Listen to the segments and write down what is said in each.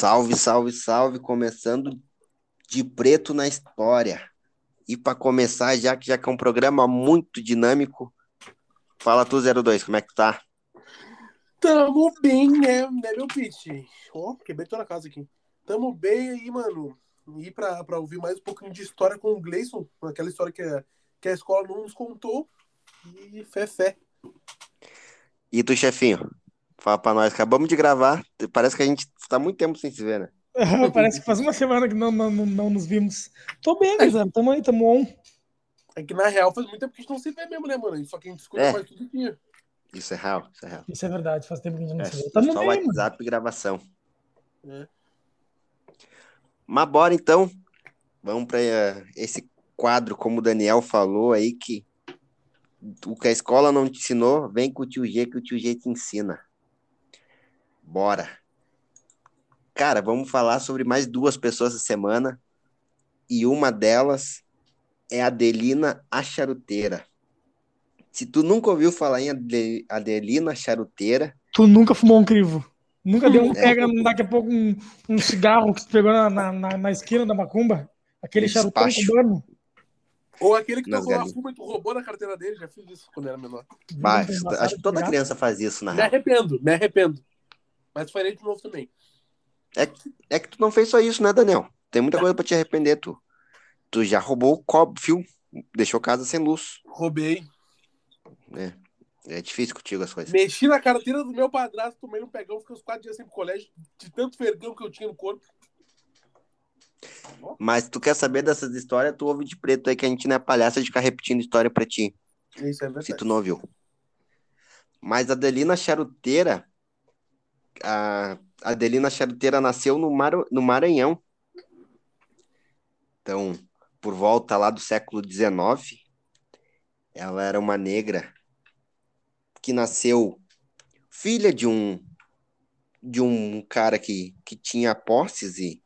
Salve, salve, salve, começando de preto na história. E para começar, já que já que é um programa muito dinâmico, fala tu 02, como é que tá? Tamo bem, né, né meu pitch? Ó, oh, quebrei toda a casa aqui. Tamo bem aí, mano. E pra, pra ouvir mais um pouquinho de história com o Gleison, aquela história que a, que a escola não nos contou. E fé, fé. E tu, chefinho? Fala pra nós, acabamos de gravar. Parece que a gente tá muito tempo sem se ver, né? Parece que faz uma semana que não, não, não, nos vimos. Tô bem, Guizano. Tamo aí, tamo on. É que na real faz muito tempo que a gente não se vê mesmo, né, mano? Só que a gente escuta é. mais todo dia. Isso é real, isso é real. Isso é verdade, faz tempo que a gente não é, se vê. Tamo só bem, WhatsApp mano. e gravação. É. Mas bora então. Vamos para uh, eh, esse quadro, como o Daniel falou aí, que o que a escola não te ensinou, vem com o tio G que o tio G te ensina. Bora. Cara, vamos falar sobre mais duas pessoas essa semana. E uma delas é a Adelina a Charuteira. Se tu nunca ouviu falar em Adelina Charuteira. Tu nunca fumou um crivo. Nunca deu um é. pega, daqui a pouco, um, um cigarro que tu pegou na, na, na esquina da macumba? Aquele charutão cubano. Ou aquele que tu fuma e tu roubou na carteira dele. Já fiz isso quando era menor. Bah, acho que toda criança faz isso, na Me arrependo, me arrependo. Mas farei de novo também. É, é que tu não fez só isso, né, Daniel? Tem muita coisa pra te arrepender, tu. Tu já roubou o cobre, fio, deixou casa sem luz. Roubei. É. É difícil contigo as coisas. Mexi na carteira do meu padrasto, tomei um pegão, fiquei uns quatro dias sem pro colégio, de tanto vergão que eu tinha no corpo. Mas tu quer saber dessas histórias, tu ouve de preto aí que a gente não é palhaça de ficar repetindo história pra ti. Isso é verdade. Se tu não ouviu. Mas a Adelina Charuteira, a Adelina Charuteira nasceu no, Mar, no Maranhão. Então, por volta lá do século XIX, ela era uma negra que nasceu filha de um de um cara que, que tinha posses e,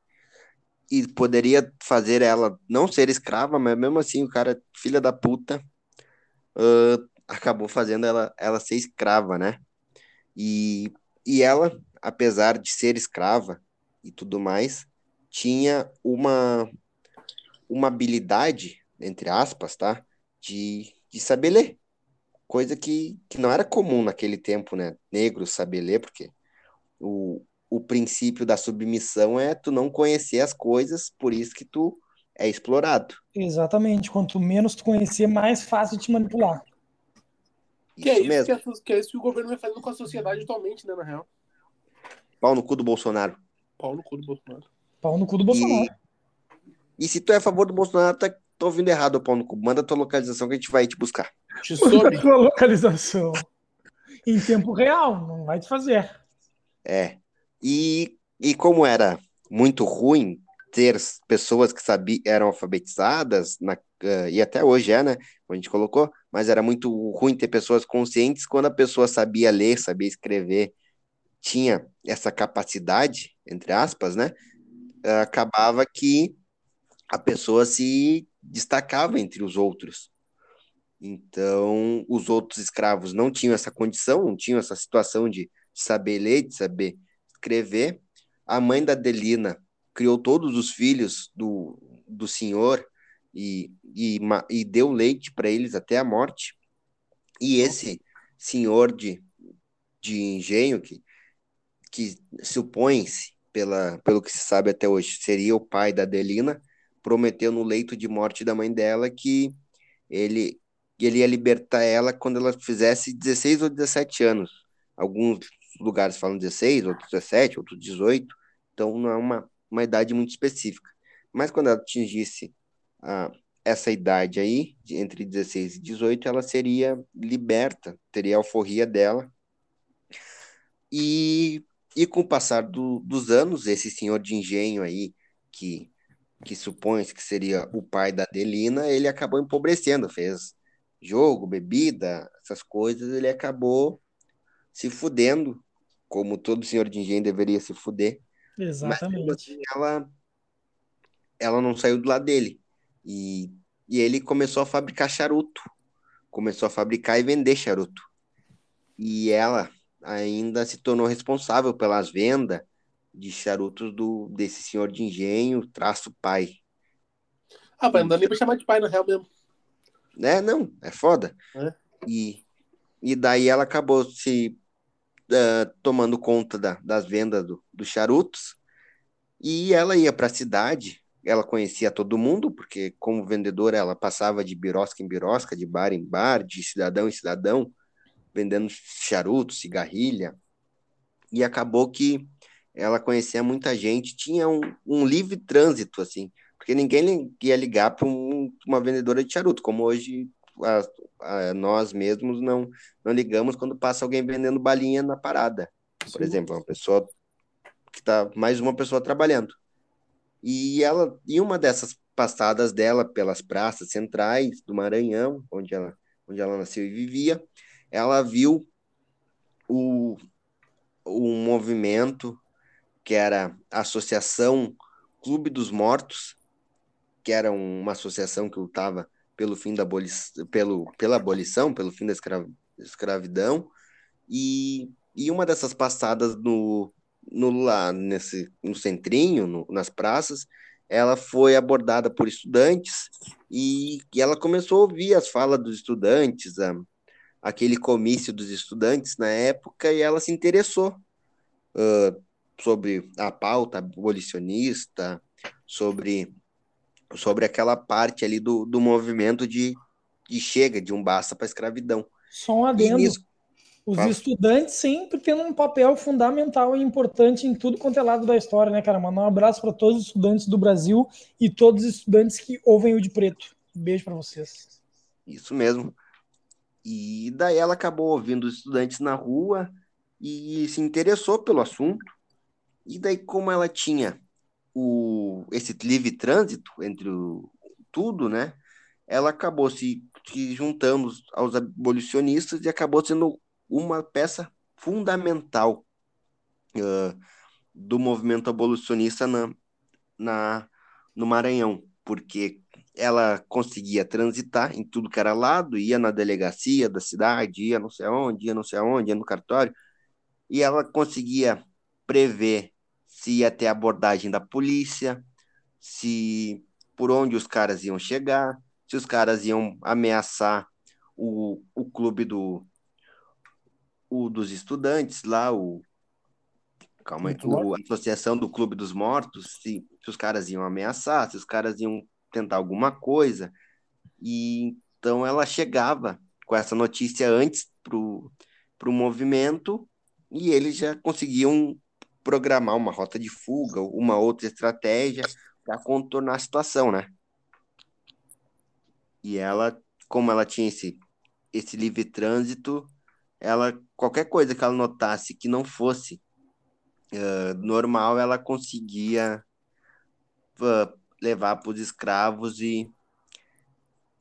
e poderia fazer ela não ser escrava, mas mesmo assim o cara, filha da puta, uh, acabou fazendo ela, ela ser escrava, né? E, e ela, apesar de ser escrava e tudo mais, tinha uma, uma habilidade, entre aspas, tá? De, de saber ler coisa que, que não era comum naquele tempo, né? Negros saber ler, porque o, o princípio da submissão é tu não conhecer as coisas, por isso que tu é explorado. Exatamente. Quanto menos tu conhecer, mais fácil te manipular. Que é isso, mesmo. Que, é, que é isso que o governo vai fazendo com a sociedade atualmente, né, na real. Pau no cu do Bolsonaro. Pau no cu do Bolsonaro. Pau no cu do Bolsonaro. E, e se tu é a favor do Bolsonaro, tá, tô ouvindo errado, pau no cu. Manda tua localização que a gente vai te buscar. Te soube. tua localização. Em tempo real, não vai te fazer. É. E, e como era muito ruim ter pessoas que sabiam, eram alfabetizadas, na, uh, e até hoje é, né? Como a gente colocou, mas era muito ruim ter pessoas conscientes quando a pessoa sabia ler, sabia escrever, tinha essa capacidade, entre aspas, né? Uh, acabava que a pessoa se destacava entre os outros. Então, os outros escravos não tinham essa condição, não tinham essa situação de saber ler, de saber escrever. A mãe da Adelina criou todos os filhos do, do senhor e, e, e deu leite para eles até a morte. E esse senhor de, de engenho, que, que supõe-se, pela, pelo que se sabe até hoje, seria o pai da Adelina, prometeu no leito de morte da mãe dela que ele, ele ia libertar ela quando ela fizesse 16 ou 17 anos. Alguns lugares falam 16, outros 17, outros 18, então não é uma, uma idade muito específica. Mas quando ela atingisse essa idade aí, entre 16 e 18, ela seria liberta, teria a alforria dela. E, e com o passar do, dos anos, esse senhor de engenho aí, que que supõe que seria o pai da Adelina, ele acabou empobrecendo, fez jogo, bebida, essas coisas, ele acabou se fudendo, como todo senhor de engenho deveria se fuder. Exatamente. Mas, assim, ela, ela não saiu do lado dele. E, e ele começou a fabricar charuto. Começou a fabricar e vender charuto. E ela ainda se tornou responsável pelas vendas de charutos do, desse senhor de engenho, traço pai. Ah, pai, não dá nem pra chamar de pai, na real mesmo. Né? Não, é foda. É. E, e daí ela acabou se uh, tomando conta da, das vendas do, dos charutos. E ela ia para a cidade, ela conhecia todo mundo, porque como vendedora ela passava de birosca em birosca, de bar em bar, de cidadão em cidadão, vendendo charutos, cigarrilha. E acabou que ela conhecia muita gente, tinha um, um livre trânsito, assim, porque ninguém ia ligar para um, uma vendedora de charuto, como hoje a, a, nós mesmos não, não ligamos quando passa alguém vendendo balinha na parada. Por Sim. exemplo, uma pessoa que está mais uma pessoa trabalhando. E ela, em uma dessas passadas dela pelas praças centrais do Maranhão, onde ela, onde ela nasceu e vivia, ela viu o, o movimento que era a Associação Clube dos Mortos, que era uma associação que lutava pelo fim da abolição, pelo, pela abolição, pelo fim da escra escravidão, e, e uma dessas passadas no, no lá nesse no centrinho, no, nas praças, ela foi abordada por estudantes e, e, ela começou a ouvir as falas dos estudantes, a, aquele comício dos estudantes na época, e ela se interessou uh, sobre a pauta abolicionista, sobre, sobre aquela parte ali do, do movimento de, de chega, de um basta para a escravidão. Só um adendo. Nisso, os fala. estudantes sempre tendo um papel fundamental e importante em tudo quanto é lado da história, né, cara? Mandar um abraço para todos os estudantes do Brasil e todos os estudantes que ouvem o de preto. beijo para vocês. Isso mesmo. E daí ela acabou ouvindo os estudantes na rua e se interessou pelo assunto e daí, como ela tinha o, esse livre trânsito entre o, tudo, né? Ela acabou se, se juntando aos abolicionistas e acabou sendo uma peça fundamental uh, do movimento abolicionista na, na, no Maranhão, porque ela conseguia transitar em tudo que era lado, ia na delegacia da cidade, ia não sei aonde, ia não sei aonde, ia no cartório, e ela conseguia prever se ia ter abordagem da polícia, se por onde os caras iam chegar, se os caras iam ameaçar o, o clube do o dos estudantes lá, o calma aí, o, a associação do clube dos mortos, se, se os caras iam ameaçar, se os caras iam tentar alguma coisa. E então ela chegava com essa notícia antes pro pro movimento e eles já conseguiam programar uma rota de fuga, uma outra estratégia para contornar a situação, né? E ela, como ela tinha esse, esse livre trânsito, ela qualquer coisa que ela notasse que não fosse uh, normal, ela conseguia uh, levar para os escravos e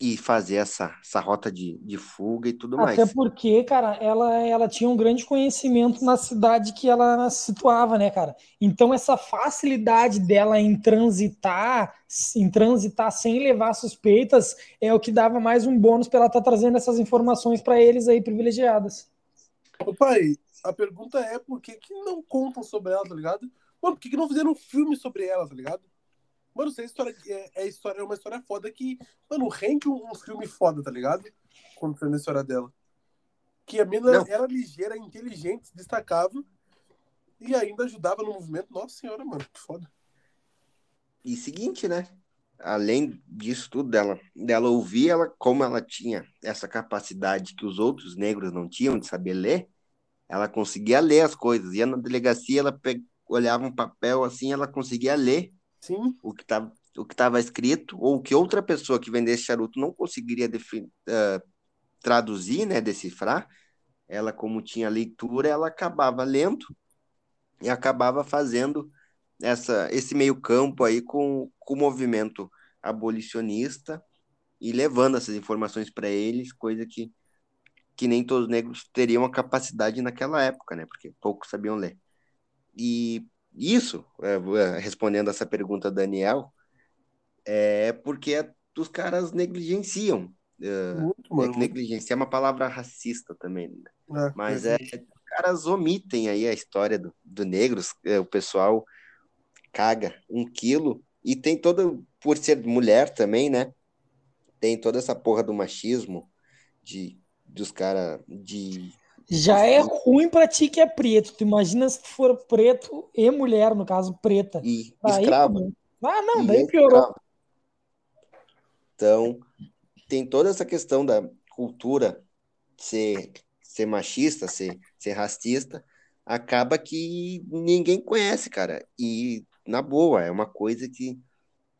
e fazer essa, essa rota de, de fuga e tudo Até mais. Até porque, cara, ela, ela tinha um grande conhecimento na cidade que ela se situava, né, cara? Então, essa facilidade dela em transitar, em transitar sem levar suspeitas, é o que dava mais um bônus para ela estar tá trazendo essas informações para eles aí privilegiadas. Ô, pai, a pergunta é por que, que não contam sobre ela, tá ligado? Mano, por que, que não fizeram um filme sobre ela, tá ligado? Mano, essa história é, é, história, é uma história foda que, mano, rende um, um filme foda, tá ligado? Contando a história dela. Que a mina Não. era ligeira, inteligente, destacável e ainda ajudava no movimento. Nossa senhora, mano, que foda. E seguinte, né? Além disso tudo, dela, dela ouvir, ela, como ela tinha essa capacidade que os outros negros não tinham de saber ler, ela conseguia ler as coisas. Ia na delegacia, ela pe... olhava um papel assim, ela conseguia ler Sim. o que estava o que estava escrito ou que outra pessoa que vendesse charuto não conseguiria uh, traduzir, né, decifrar, ela como tinha leitura, ela acabava lendo e acabava fazendo essa esse meio campo aí com, com o movimento abolicionista e levando essas informações para eles, coisa que que nem todos os negros teriam a capacidade naquela época, né? Porque poucos sabiam ler. E isso, é, é, respondendo essa pergunta, Daniel, é porque os caras negligenciam. Muito, é negligenciar é uma palavra racista também, né? é, mas é, caras omitem aí a história do, do negros, é, o pessoal caga um quilo e tem todo, por ser mulher também, né? Tem toda essa porra do machismo de dos caras de já é ruim pra ti que é preto. Tu imagina se tu for preto e mulher, no caso, preta. E daí, escravo. Ah, não, daí piorou. Então, tem toda essa questão da cultura ser, ser machista, ser, ser racista, acaba que ninguém conhece, cara. E, na boa, é uma coisa que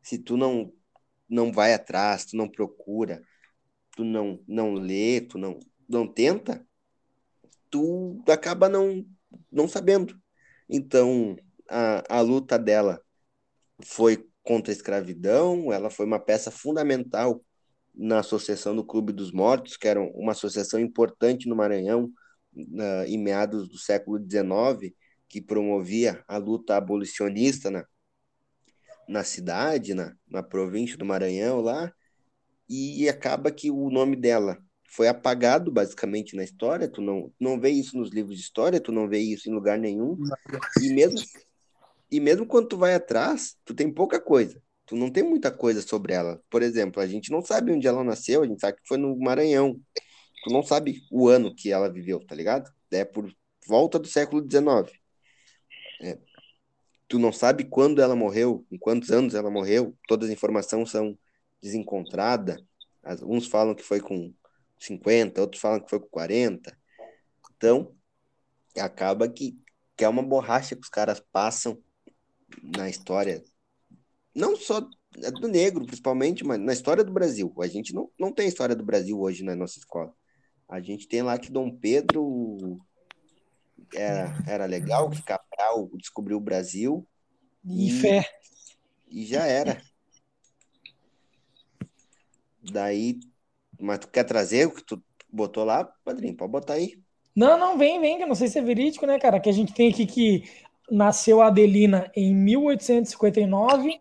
se tu não, não vai atrás, tu não procura, tu não, não lê, tu não, não tenta, tu acaba não, não sabendo. Então, a, a luta dela foi contra a escravidão, ela foi uma peça fundamental na Associação do Clube dos Mortos, que era uma associação importante no Maranhão, em meados do século XIX, que promovia a luta abolicionista na, na cidade, na, na província do Maranhão lá, e acaba que o nome dela foi apagado basicamente na história, tu não, não vê isso nos livros de história, tu não vê isso em lugar nenhum, e mesmo, e mesmo quando tu vai atrás, tu tem pouca coisa, tu não tem muita coisa sobre ela. Por exemplo, a gente não sabe onde ela nasceu, a gente sabe que foi no Maranhão, tu não sabe o ano que ela viveu, tá ligado? É por volta do século XIX. É, tu não sabe quando ela morreu, em quantos anos ela morreu, todas as informações são desencontradas, uns falam que foi com 50, outros falam que foi com 40. Então, acaba que, que é uma borracha que os caras passam na história, não só do negro, principalmente, mas na história do Brasil. A gente não, não tem história do Brasil hoje na nossa escola. A gente tem lá que Dom Pedro era, era legal, que Cabral descobriu o Brasil. E, e fé. E já era. Daí mas tu quer trazer o que tu botou lá, padrinho? Pode botar aí. Não, não, vem, vem, que eu não sei se é verídico, né, cara? Que a gente tem aqui que nasceu a Adelina em 1859.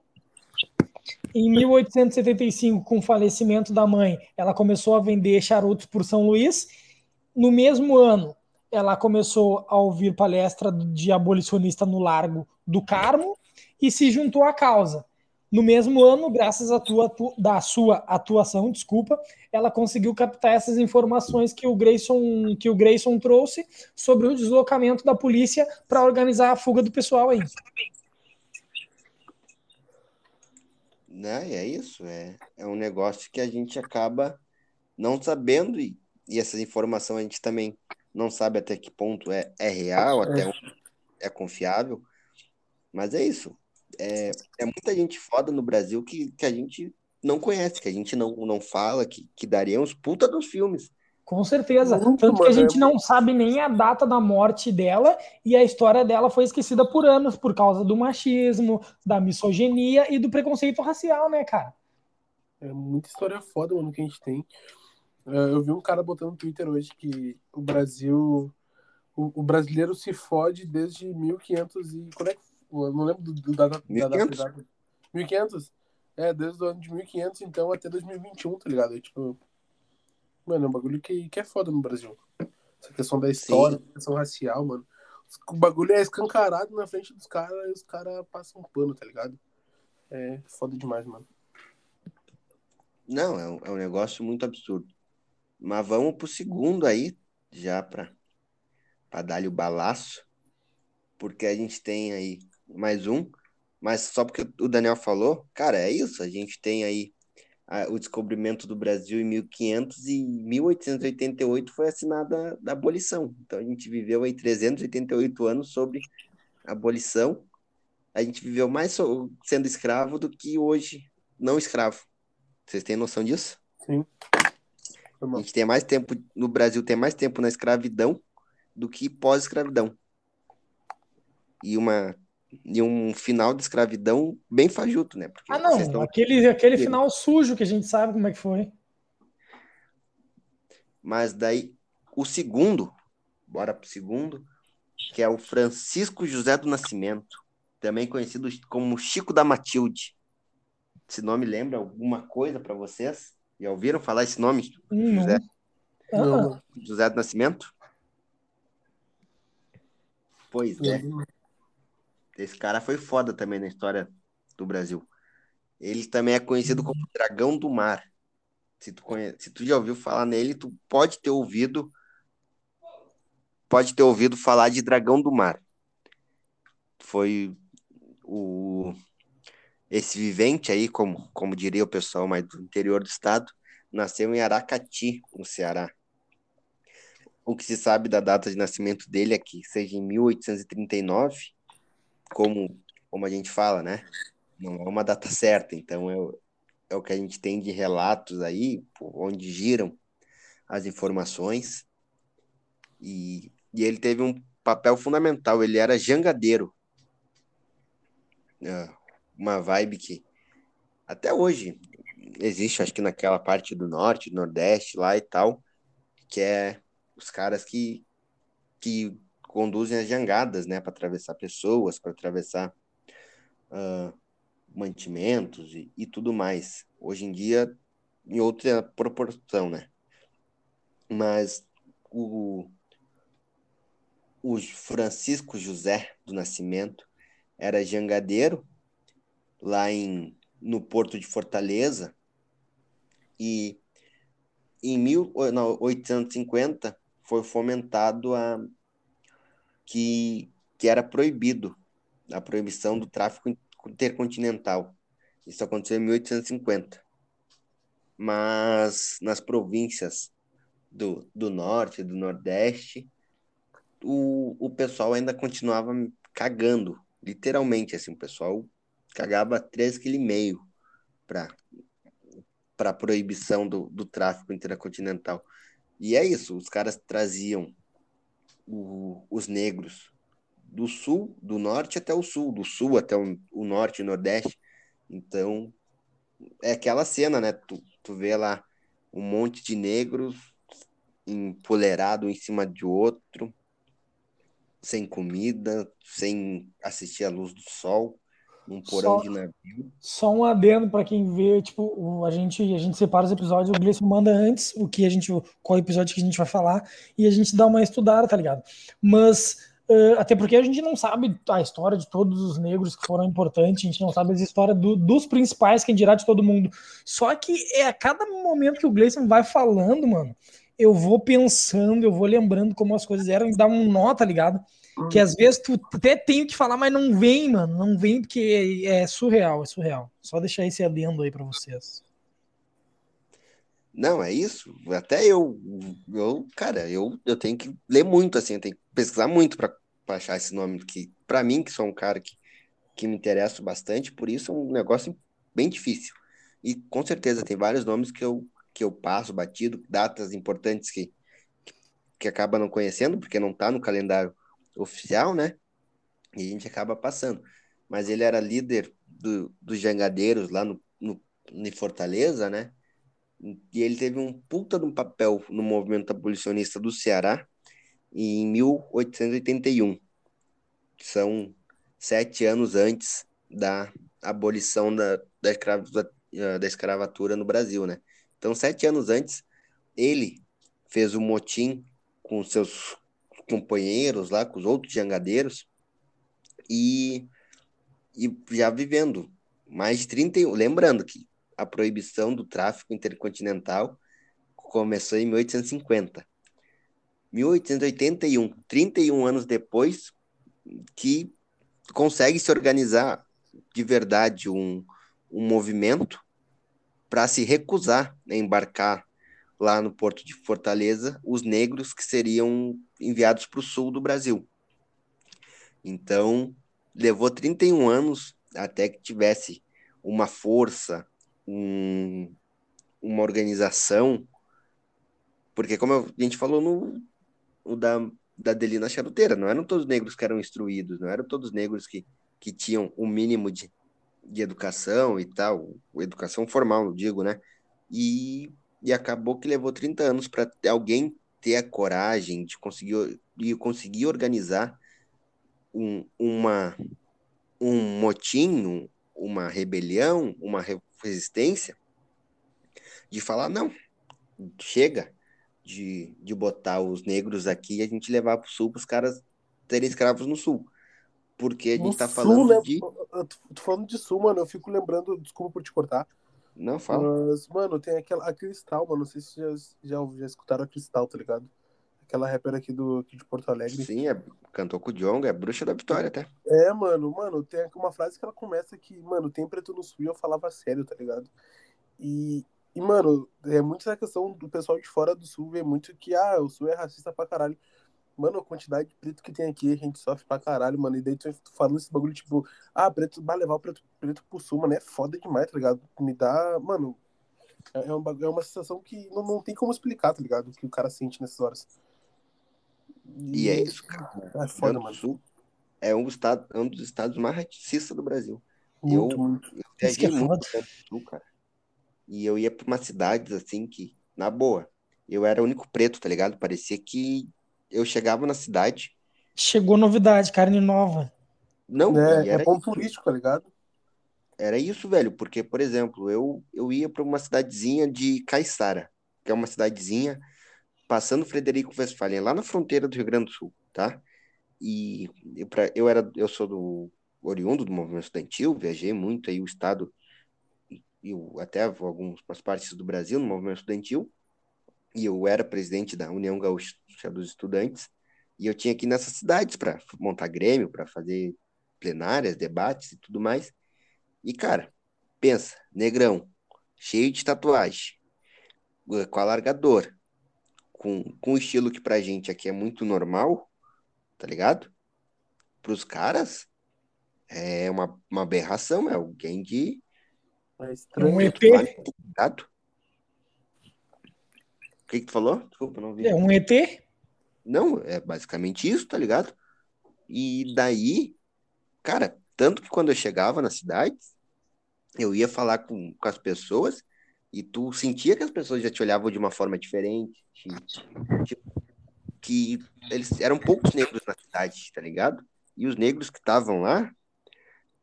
Em 1875, com o falecimento da mãe, ela começou a vender charutos por São Luís. No mesmo ano, ela começou a ouvir palestra de abolicionista no Largo do Carmo e se juntou à causa. No mesmo ano, graças à tua, da sua atuação, desculpa, ela conseguiu captar essas informações que o Grayson, que o Grayson trouxe sobre o deslocamento da polícia para organizar a fuga do pessoal aí. Né, é isso, é, é um negócio que a gente acaba não sabendo e, e essa informação a gente também não sabe até que ponto é, é real, até onde é confiável, mas é isso é, é muita gente foda no Brasil que, que a gente não conhece, que a gente não, não fala, que, que daria uns puta dos filmes. Com certeza. Muito, Tanto que a gente é não sabe nem a data da morte dela e a história dela foi esquecida por anos por causa do machismo, da misoginia e do preconceito racial, né, cara? É muita história foda, mano, que a gente tem. É, eu vi um cara botando no Twitter hoje que o Brasil. O, o brasileiro se fode desde 1500 e. Quando é que eu não lembro do, do, da, da, 1500? da data. 1500? É, desde o ano de 1500, então, até 2021, tá ligado? É, tipo, mano, é um bagulho que, que é foda no Brasil. Essa questão da história, Sim. questão racial, mano. O bagulho é escancarado na frente dos caras e os caras passam um pano, tá ligado? É foda demais, mano. Não, é um, é um negócio muito absurdo. Mas vamos pro segundo aí, já pra dar-lhe o balaço. Porque a gente tem aí mais um, mas só porque o Daniel falou, cara, é isso, a gente tem aí a, o descobrimento do Brasil em 1500 e 1888 foi assinada a abolição. Então a gente viveu aí 388 anos sobre abolição. A gente viveu mais sendo escravo do que hoje não escravo. Vocês têm noção disso? Sim. A gente tem mais tempo, no Brasil tem mais tempo na escravidão do que pós-escravidão. E uma e um final de escravidão bem fajuto, né? Porque ah, não, estão... aquele, aquele final sujo que a gente sabe como é que foi. Mas daí, o segundo, bora pro segundo, que é o Francisco José do Nascimento, também conhecido como Chico da Matilde. Esse nome lembra alguma coisa para vocês? Já ouviram falar esse nome? Hum, José? Não. José do Nascimento? Pois é. Esse cara foi foda também na história do Brasil. Ele também é conhecido como Dragão do Mar. Se tu, conhe... Se tu já ouviu falar nele, tu pode ter ouvido pode ter ouvido falar de Dragão do Mar. Foi o esse vivente aí, como, como diria o pessoal mais do interior do estado, nasceu em Aracati, no Ceará. O que se sabe da data de nascimento dele é que seja em 1839, como, como a gente fala, né? Não é uma data certa, então é, é o que a gente tem de relatos aí, onde giram as informações. E, e ele teve um papel fundamental, ele era jangadeiro. É, uma vibe que até hoje existe, acho que naquela parte do norte, nordeste lá e tal, que é os caras que, que conduzem as jangadas, né, para atravessar pessoas, para atravessar uh, mantimentos e, e tudo mais. Hoje em dia, em outra proporção, né? Mas o, o Francisco José do Nascimento era jangadeiro lá em, no Porto de Fortaleza e em 1850 foi fomentado a que, que era proibido a proibição do tráfico intercontinental. Isso aconteceu em 1850. Mas nas províncias do, do norte do nordeste, o, o pessoal ainda continuava cagando, literalmente, assim, o pessoal cagava 3,5 kg para para a proibição do, do tráfico intercontinental. E é isso, os caras traziam o, os negros do sul, do norte até o sul, do sul até o, o norte e nordeste. Então, é aquela cena, né? Tu, tu vê lá um monte de negros empolerado em cima de outro, sem comida, sem assistir à luz do sol um porão só, de navio. Só um adendo para quem vê, tipo, a gente a gente separa os episódios, o Gleison manda antes o que a gente qual episódio que a gente vai falar e a gente dá uma estudada, tá ligado? Mas uh, até porque a gente não sabe a história de todos os negros que foram importantes, a gente não sabe a história do, dos principais, quem dirá de todo mundo. Só que é a cada momento que o Gleison vai falando, mano, eu vou pensando, eu vou lembrando como as coisas eram e dá um nó, tá ligado? Que às vezes tu até tem que falar, mas não vem, mano. Não vem porque é, surreal, é surreal. Só deixar esse adendo aí para vocês. Não, é isso. Até eu, eu cara, eu, eu tenho que ler muito, assim, eu tenho que pesquisar muito para achar esse nome, que para mim, que sou um cara que, que me interessa bastante, por isso é um negócio bem difícil. E com certeza tem vários nomes que eu, que eu passo batido, datas importantes que, que acaba não conhecendo, porque não tá no calendário oficial, né? E a gente acaba passando. Mas ele era líder do, dos jangadeiros lá no, no, no Fortaleza, né? E ele teve um puta de um papel no movimento abolicionista do Ceará em 1881. São sete anos antes da abolição da, da, escravatura, da escravatura no Brasil, né? Então, sete anos antes, ele fez um motim com seus companheiros lá, com os outros jangadeiros, e, e já vivendo mais de 31. Lembrando que a proibição do tráfico intercontinental começou em 1850. 1881, 31 anos depois, que consegue se organizar de verdade um, um movimento para se recusar a embarcar lá no porto de Fortaleza os negros que seriam enviados para o sul do Brasil. Então, levou 31 anos até que tivesse uma força, um, uma organização, porque como a gente falou no, no da, da Delina Charuteira, não eram todos negros que eram instruídos, não eram todos negros que, que tinham o um mínimo de, de educação e tal, educação formal, digo, né? E e acabou que levou 30 anos para alguém ter a coragem de conseguir, de conseguir organizar um, uma, um motim, uma rebelião, uma resistência, de falar, não, chega de, de botar os negros aqui e a gente levar para o sul para os caras terem escravos no sul. Porque a gente tá sul, falando de. Eu tô falando de sul, mano. Eu fico lembrando, desculpa por te cortar. Não, fala. Mas, mano, tem aquela a Cristal, mano. Não sei se já, já, já escutaram a Cristal, tá ligado? Aquela rapper aqui, do, aqui de Porto Alegre. Sim, é, cantou com o Djonga, é bruxa da vitória até. É, mano, mano, tem uma frase que ela começa que, mano, tem preto no sul e eu falava sério, tá ligado? E, e, mano, é muito essa questão do pessoal de fora do sul ver muito que, ah, o sul é racista pra caralho. Mano, a quantidade de preto que tem aqui, a gente sofre pra caralho, mano. E daí tu falando esse bagulho, tipo, ah, preto, vai levar o preto, preto pro sul, mano, é foda demais, tá ligado? Me dá, mano, é, é um bagu- é uma sensação que não, não tem como explicar, tá ligado? O que o cara sente nessas horas. E é isso, cara. É foda, mano. Sul é um, estado, é um dos estados mais racistas do Brasil. Muito, eu, muito. eu Isso que é viajei muito pro Sul, cara. E eu ia pra umas cidades assim que, na boa, eu era o único preto, tá ligado? Parecia que eu chegava na cidade. Chegou novidade, carne nova. Não, É, e é ponto isso. turístico, tá ligado? Era isso, velho, porque, por exemplo, eu, eu ia para uma cidadezinha de Caiçara, que é uma cidadezinha passando Frederico Westphalen, lá na fronteira do Rio Grande do Sul, tá? E eu, pra, eu era, eu sou do oriundo do movimento estudantil, viajei muito aí o estado e até algumas partes do Brasil no movimento estudantil, e eu era presidente da União Gaúcha dos Estudantes, e eu tinha que nessas cidades para montar grêmio, para fazer plenárias, debates e tudo mais. E, cara, pensa, negrão, cheio de tatuagem, eh, com alargador, com, com um estilo que pra gente aqui é muito normal, tá ligado? Pros caras, é uma, uma aberração, é alguém de É estranho. Um ET. tá ligado? O que que tu falou? Desculpa, não vi. É um ET? Não, é basicamente isso, tá ligado? E daí, cara, tanto que quando eu chegava na cidade, eu ia falar com, com as pessoas e tu sentia que as pessoas já te olhavam de uma forma diferente, te- que eles eram poucos negros na cidade, tá ligado? E os negros que estavam lá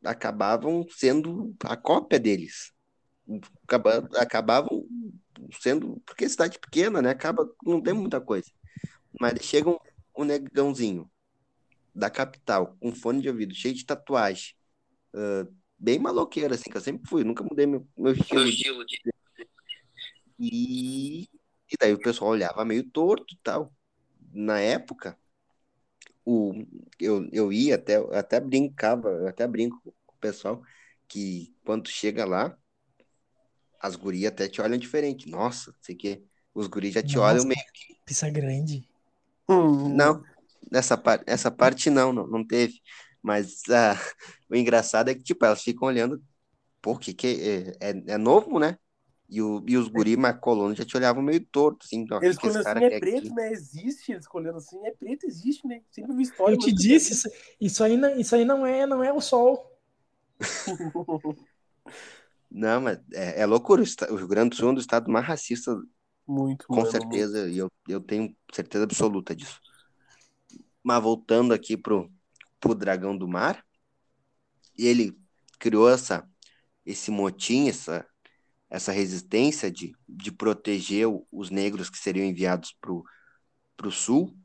acabavam sendo a cópia deles. Acaba- Acabavam sendo, porque é cidade pequena, né? Acaba, não tem muita coisa. Mas chega um, um negãozinho da capital, com fone de ouvido, cheio de tatuagem, ah, bem maloqueiro, assim, que eu sempre fui, nunca mudei meu, meu estilo. de- E, e daí o pessoal olhava meio torto e tal. Na época, o, eu, eu ia até, eu até brincava, eu até brinco com o pessoal, que quando chega lá, as gurias até te olham diferente. Nossa, sei que os guris já te Nossa. olham meio Pizza grande. Hum, não, nessa, par essa parte não, não, não teve. Mas ah, o engraçado é que, tipo, elas ficam olhando, pô, que que é, é, é novo, né? E, o, e os guri mais colonos já te olhavam meio torto, assim, ó, Eles escolhendo cara assim, é preto, aqui? né? Existe, eles escolhendo assim, é preto, existe, né? Sempre vi história. Eu te disse, isso, isso aí, não- isso aí não é, não é o sol. Não, mas é, é loucura. O Rio Grande do Sul é um dos estados mais racistas, muito, com mano, certeza, e eu, eu tenho certeza absoluta disso. Mas voltando aqui pro, pro Dragão do Mar, ele criou essa, esse motim, essa, essa resistência de, de proteger o- os negros que seriam enviados pro, pro sul,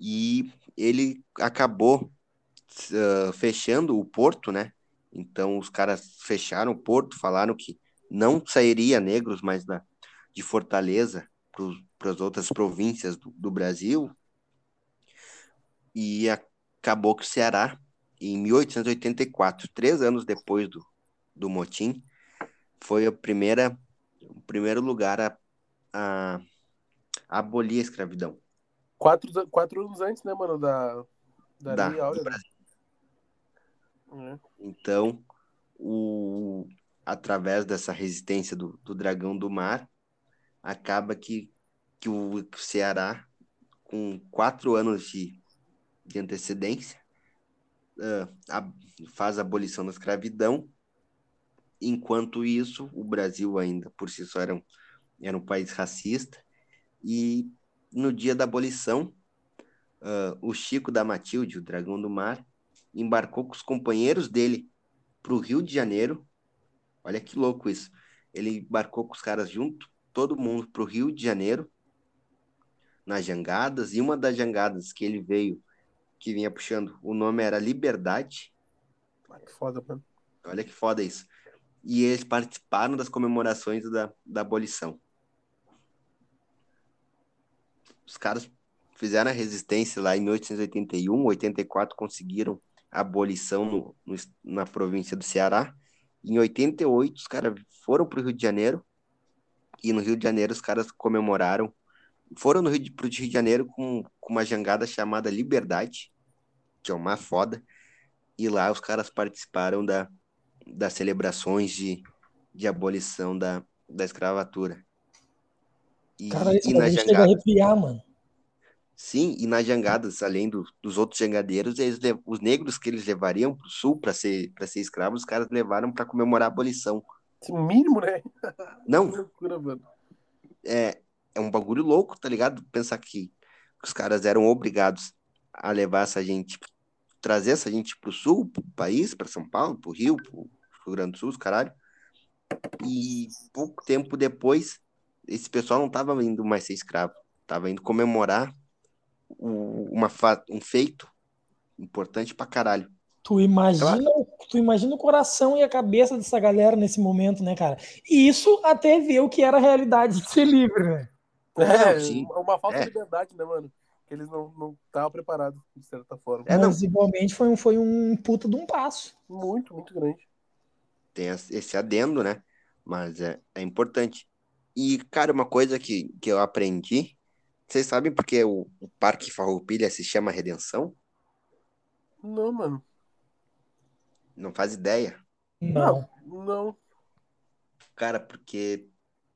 e ele acabou ah, fechando o porto, né? Então os caras fecharam o porto, falaram que não sairia negros mais da, de Fortaleza para as outras províncias do, do Brasil. E acabou que o Ceará, em 1884, três anos depois do, do motim, foi a primeira, o primeiro lugar a, a, a abolir a escravidão. Quatro, quatro anos antes, né, mano, da, da, Da- Áurea, né? É. Então, o, através dessa resistência do, do dragão do mar, acaba que, que o Ceará, com quatro anos de, de antecedência, ah, a- faz a abolição da escravidão. Enquanto isso, o Brasil ainda por si só era um, era um país racista. E no dia da abolição, ah, o Chico da Matilde, o dragão do mar, embarcou com os companheiros dele para o Rio de Janeiro. Olha que louco isso. Ele embarcou com os caras junto, todo mundo para o Rio de Janeiro, nas jangadas, e uma das jangadas que ele veio, que vinha puxando. O nome era Liberdade. Ah, que foda, mano. Olha que foda isso. E eles participaram das comemorações da, da abolição. Os caras fizeram a resistência lá em 1881, 84 conseguiram a abolição no, no, na província do Ceará. Em 88, os caras foram para o Rio de Janeiro e no Rio de Janeiro os caras comemoraram. Foram no Rio de, pro Rio de Janeiro com, com uma jangada chamada Liberdade, que é uma foda. E lá os caras participaram da, das celebrações de, de abolição da, da escravatura. E, cara, esse e na jangada, chega a arrepiar, mano. Sim, e nas jangadas, além do, dos outros jangadeiros, eles, os negros que eles levariam para o sul para ser, ser escravos, os caras levaram para comemorar a abolição. Mínimo, né? Não. É, é um bagulho louco, tá ligado? Pensar que os caras eram obrigados a levar essa gente, trazer essa gente pro sul, pro país, para São Paulo, pro Rio, pro Rio Grande do Sul, caralho. E pouco tempo depois, esse pessoal não tava indo mais ser escravo, tava indo comemorar uma, um feito importante pra caralho. Tu imagina, claro. tu imagina o coração e a cabeça dessa galera nesse momento, né, cara? E isso até ver o que era a realidade de ser livre, né? É, sim. uma falta é. de liberdade, né, mano? Que eles não estavam preparados, de certa forma. É, Mas igualmente foi um, foi um puta de um passo. Muito, muito grande. Tem esse adendo, né? Mas é, é importante. E, cara, uma coisa que, que eu aprendi vocês sabem porque o, o Parque Farroupilha se chama Redenção? Não, mano. Não faz ideia? Não. Não. Cara, porque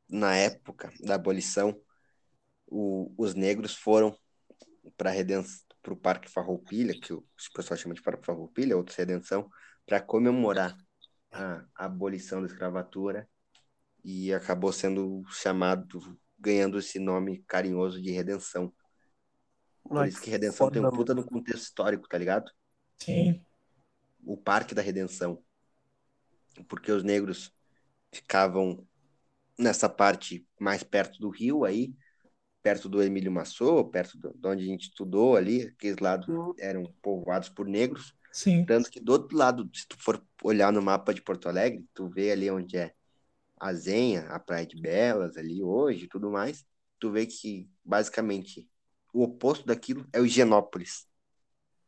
na época da abolição, o, os negros foram para o Parque Farroupilha, que o, pessoal chama de Parque Farroupilha, outros Redenção, para comemorar a, a abolição da escravatura e acabou sendo chamado ganhando esse nome carinhoso de redenção. Por Ai, isso que redenção tem um puta no contexto histórico, tá ligado? Sim. O Parque da Redenção. Porque os negros ficavam nessa parte mais perto do rio aí, perto do Emílio Massot, perto de onde a gente estudou ali, aqueles lados uhum. eram povoados por negros. Sim. Tanto que do outro lado, se tu for olhar no mapa de Porto Alegre, tu vê ali onde é a Zenha, a Praia de Belas ali hoje e tudo mais, tu vê que basicamente o oposto daquilo é o Higienópolis.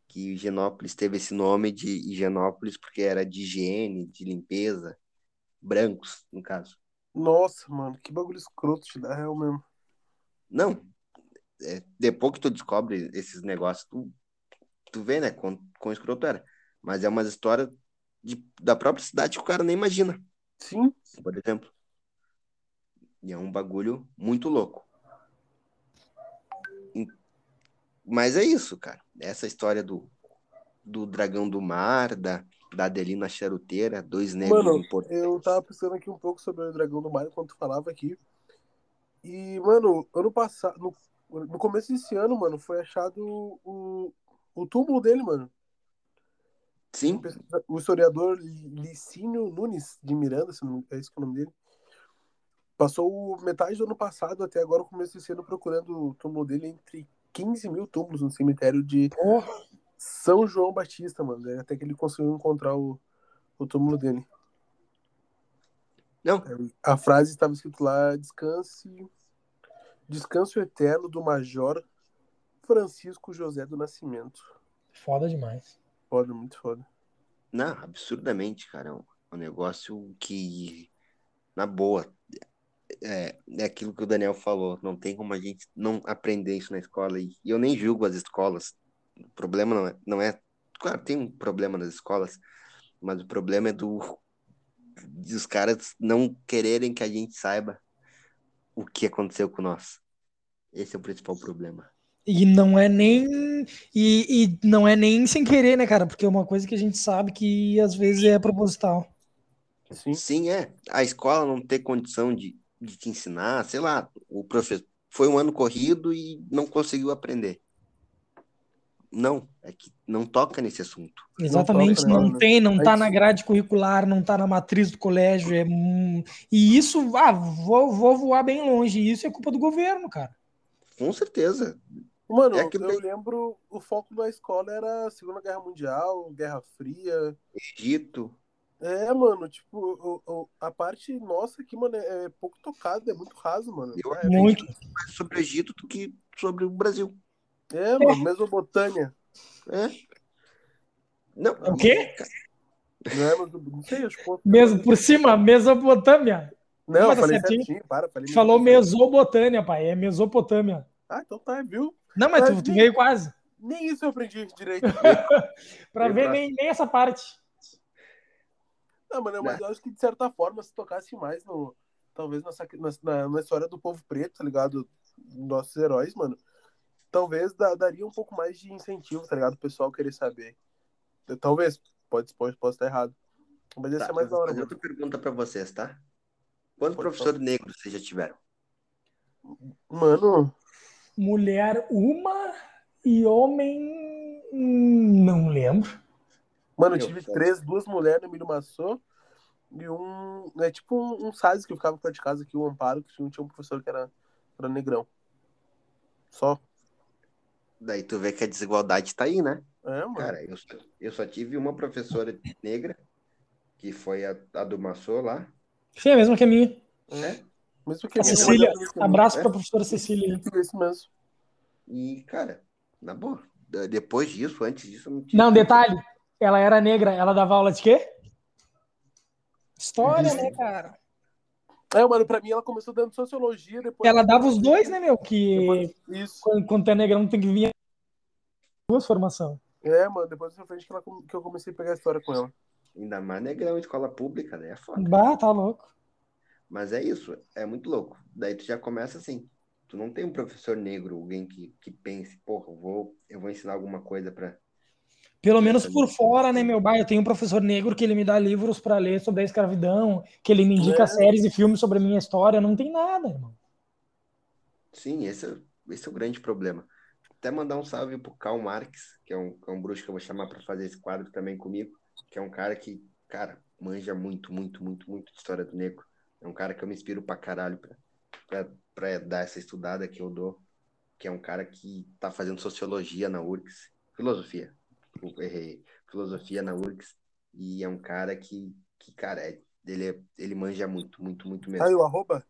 Que Higienópolis teve esse nome de Higienópolis porque era de higiene, de limpeza, brancos, no caso. Nossa, mano, que bagulho escroto te dá real mesmo. Não, é, depois que tu descobre esses negócios, tu, tu vê, né, com, com escroto era. Mas é uma história de, da própria cidade que o cara nem imagina. Sim. Por exemplo. E é um bagulho muito louco. Mas é isso, cara. Essa história do, do dragão do mar, da, da Adelina Charuteira, dois negros mano, importantes. Eu tava pensando aqui um pouco sobre o dragão do mar enquanto tu falava aqui. E, mano, ano passado, no, no começo desse ano, mano, foi achado o, o túmulo dele, mano. Sim. O historiador Licínio Nunes de Miranda, é esse que é o nome dele, passou metade do ano passado até agora, o começo desse ano, procurando o túmulo dele entre 15 mil túmulos no cemitério de São João Batista, mano. Até que ele conseguiu encontrar o, o túmulo dele. Não. É, a frase estava escrito lá: descanse. Descanso eterno do Major Francisco José do Nascimento. Foda demais. Foda, muito foda. Não, absurdamente, cara. É um, um negócio que, na boa, é, é aquilo que o Daniel falou. Não tem como a gente não aprender isso na escola. E, e eu nem julgo as escolas. O problema não é, não é. Claro, tem um problema nas escolas, mas o problema é do dos caras não quererem que a gente saiba o que aconteceu com nós. Esse é o principal problema. E não é nem. E, e, não é nem sem querer, né, cara? Porque é uma coisa que a gente sabe que às vezes é proposital. Sim, Sim é. A escola não ter condição de, de te ensinar, sei lá, o professor. Foi um ano corrido e não conseguiu aprender. Não, é que não toca nesse assunto. Exatamente, não, toca, não tem, não tá na grade curricular, não tá na matriz do colégio. É... E isso, ah, vou, vou voar bem longe. Isso é culpa do governo, cara. Com certeza Mano, É que eu bem- lembro, o foco da escola era Segunda Guerra Mundial, Guerra Fria. Egito. É, mano, tipo, o- o- a parte nossa aqui, mano, é, é pouco tocada, é muito raso, mano. Eu É, Muito. mais sobre o Egito do que sobre o Brasil. É, mano, Mesopotâmia. É. Não, O quê? Não é, mas não sei, acho que. Mesmo por cima, Mesopotâmia. Não, eu Mas tá falei certinho. certinho, para, falei Falou mesmo. Mesopotâmia, pai. É Mesopotâmia. Ah, então tá, viu? Não, mas tu, Mas tu nem- veio quase. Nem isso eu aprendi direito. Pra ver pra- nem, nem essa parte. Não, mano, mas eu acho que de certa forma, se tocasse mais no. Talvez nessa, na, na história do povo preto, tá ligado? Nossos heróis, mano. Talvez da- daria um pouco mais de incentivo, tá ligado? O pessoal querer saber. Talvez, pode, pode, posso estar errado. Mas ia Tá, ser mais da hora, fazer mano. outra pergunta pra vocês, tá? Quantos Pode professores negros vocês já tiveram? Mano, Mulher, uma. E homem. Não lembro. mano, eu tive sei. três, duas mulheres no Emílio Massô e um. É tipo um, um que eu ficava perto de casa aqui, o Amparo, que tinha, tinha um professor que era, era negrão. Só. Daí tu vê que a desigualdade tá aí, né? É, mano. Cara, eu, só- eu só tive uma professora negra, que foi a, a do Massô lá. Sim, é a mesma que a minha. É. Mesmo que A a minha Cecília. mulher também Abraço É. pra professora Cecília. Isso mesmo. E, cara, na boa. Depois disso, antes disso, eu não tive. Não, detalhe. Ela era negra. Ela dava aula de quê? História, né, cara? É, mano, pra mim ela começou dando sociologia, depois. Ela dava os dois, né, meu? Que Depois- Isso. quando, quando tu é negrão tem que vir duas formação. É, mano, depois pra frente que, ela, que eu comecei a pegar a história com ela. Ainda mais negrão, escola pública, né? É foda. Bah, tá louco. Mas é isso, é muito louco. Daí tu já começa assim. Tu não tem um professor negro, alguém que, que pense, porra, eu vou, eu vou ensinar alguma coisa pra. Pelo menos por fora, né, meu pai? Eu tenho um professor negro que ele me dá livros pra ler sobre a escravidão, que ele me indica É. séries e filmes sobre a minha história. Não tem nada, irmão. Sim, esse é, esse é o grande problema. Até mandar um salve pro Karl Marx, que é um, que é um bruxo que eu vou chamar pra fazer esse quadro também comigo, que é um cara que, cara, manja muito, muito, muito, muito de história do negro. É um cara que eu me inspiro pra caralho pra, pra, pra dar essa estudada que eu dou, que é um cara que tá fazendo sociologia na URGS, filosofia, errei, filosofia na URGS, e é um cara que, que cara, é, ele, é, ele manja muito, muito, muito mesmo. Aí o arroba?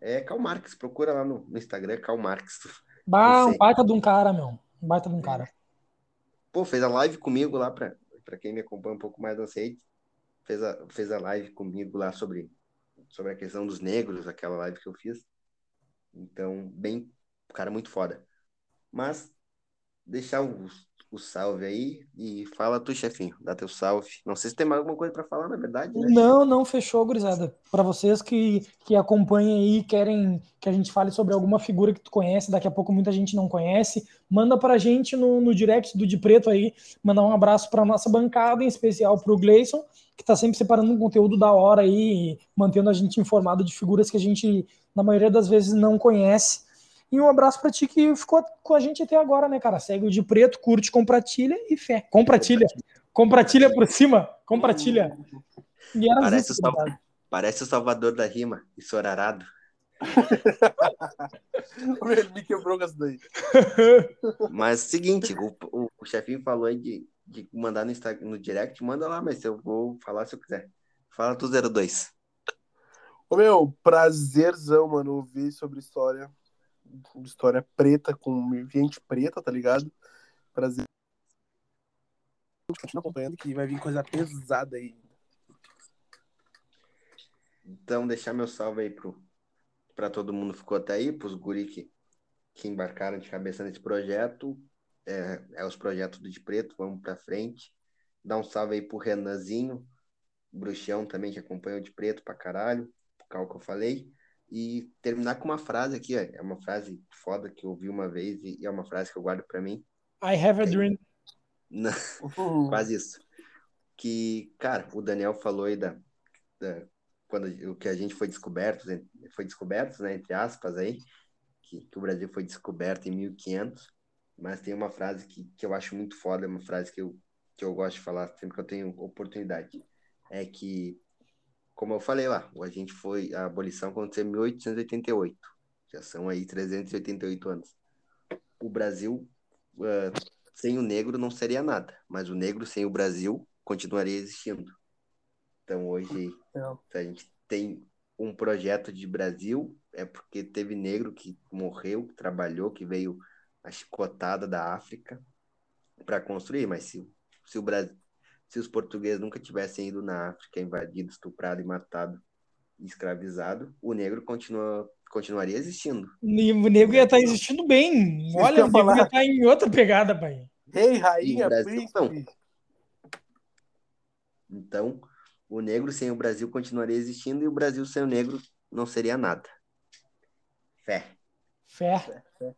É Karl Marx, procura lá no, no Instagram, é Karl Marx. Bah, um baita de um cara, meu. Um baita de um cara. Pô, fez a live comigo lá, pra, pra quem me acompanha um pouco mais no Aceite. Fez a, fez a live comigo lá sobre, sobre a questão dos negros, aquela live que eu fiz. Então, bem, cara muito foda. Mas, deixar o, o salve aí e fala tu, chefinho, dá teu salve. Não sei se tem mais alguma coisa pra falar, na verdade, né? Não, não fechou, gurizada. Para vocês que, que acompanham aí, querem que a gente fale sobre alguma figura que tu conhece, daqui a pouco muita gente não conhece, manda pra gente no, no direct do De Preto aí, mandar um abraço pra nossa bancada, em especial pro Gleison, que tá sempre separando um conteúdo da hora aí, mantendo a gente informado de figuras que a gente, na maioria das vezes, não conhece. E um abraço pra ti que ficou com a gente até agora, né, cara? Segue o De Preto, curte, compartilha e fé. Compartilha. Compartilha por cima. Compartilha. E era Parece isso, o Sal-. Parece o Salvador da Rima, e Sorarado. Ele me quebrou com essa daí. Mas seguinte, o, o, o chefinho falou aí de, de mandar no, Instagram, no direct, manda lá, mas eu vou falar se eu quiser. Fala tu 02. Ô, meu, prazerzão, mano, ouvir sobre história. História preta, com gente preta, tá ligado? Prazer. Continua acompanhando que vai vir coisa pesada aí. Então, deixar meu salve aí pro, pra todo mundo que ficou até aí, pros guri que, que embarcaram de cabeça nesse projeto. É, é os projetos do De Preto, vamos pra frente. Dar um salve aí pro Renanzinho, bruxão também, que acompanha o De Preto pra caralho, por causa que eu falei. E terminar com uma frase aqui, ó. É uma frase foda que eu ouvi uma vez e, é uma frase que eu guardo pra mim. I have a dream. Não, Uhum. quase isso. Que, cara, o Daniel falou aí da, da- quando o que a gente foi descoberto, foi descoberto, né, entre aspas aí, que, que o Brasil foi descoberto em 1500, mas tem uma frase que, que eu acho muito foda, é uma frase que eu, que eu gosto de falar sempre que eu tenho oportunidade, é que, como eu falei lá, a gente foi, a abolição aconteceu em 1888, já são aí 388 anos. o Brasil uh, sem o negro não seria nada, mas o negro sem o Brasil continuaria existindo. Então hoje é. a gente tem um projeto de Brasil é porque teve negro que morreu, que trabalhou, que veio a chicotada da África para construir, mas se, se o Brasil se os portugueses nunca tivessem ido na África, invadido, estuprado e matado, escravizado, o negro continua, continuaria existindo. E o negro ia estar tá existindo bem. Olha, o negro ia estar tá em outra pegada, pai. Rei, rainha, príncipe. Então, o negro sem o Brasil continuaria existindo e o Brasil sem o negro não seria nada. Fé. Fé. Fé.